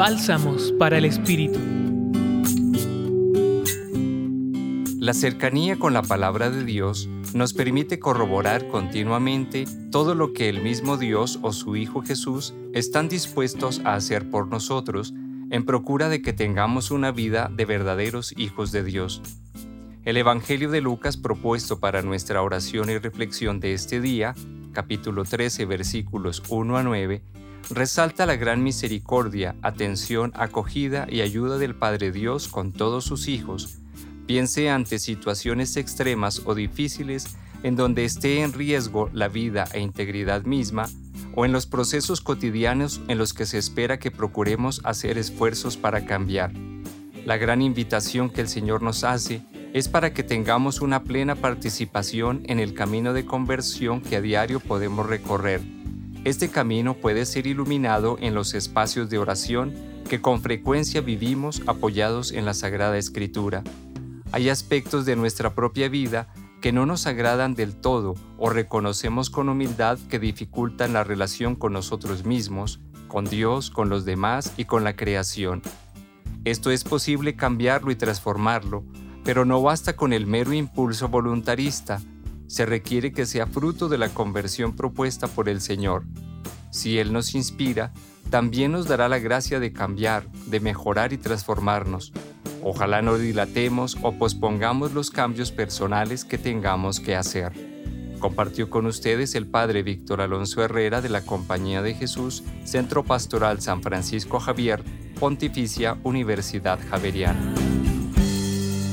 Bálsamos para el Espíritu. La cercanía con la palabra de Dios nos permite corroborar continuamente todo lo que el mismo Dios o su Hijo Jesús están dispuestos a hacer por nosotros en procura de que tengamos una vida de verdaderos hijos de Dios. El Evangelio de Lucas propuesto para nuestra oración y reflexión de este día, capítulo 13 versículos 1 a 9, resalta la gran misericordia, atención, acogida y ayuda del Padre Dios con todos sus hijos, piense ante situaciones extremas o difíciles en donde esté en riesgo la vida e integridad misma, o en los procesos cotidianos en los que se espera que procuremos hacer esfuerzos para cambiar. La gran invitación que el Señor nos hace es para que tengamos una plena participación en el camino de conversión que a diario podemos recorrer. Este camino puede ser iluminado en los espacios de oración que con frecuencia vivimos apoyados en la Sagrada Escritura. Hay aspectos de nuestra propia vida que no nos agradan del todo o reconocemos con humildad que dificultan la relación con nosotros mismos, con Dios, con los demás y con la creación. Esto es posible cambiarlo y transformarlo, pero no basta con el mero impulso voluntarista, se requiere que sea fruto de la conversión propuesta por el Señor. Si Él nos inspira, también nos dará la gracia de cambiar, de mejorar y transformarnos. Ojalá no dilatemos o pospongamos los cambios personales que tengamos que hacer. Compartió con ustedes el Padre Víctor Alonso Herrera de la Compañía de Jesús, Centro Pastoral San Francisco Javier, Pontificia Universidad Javeriana.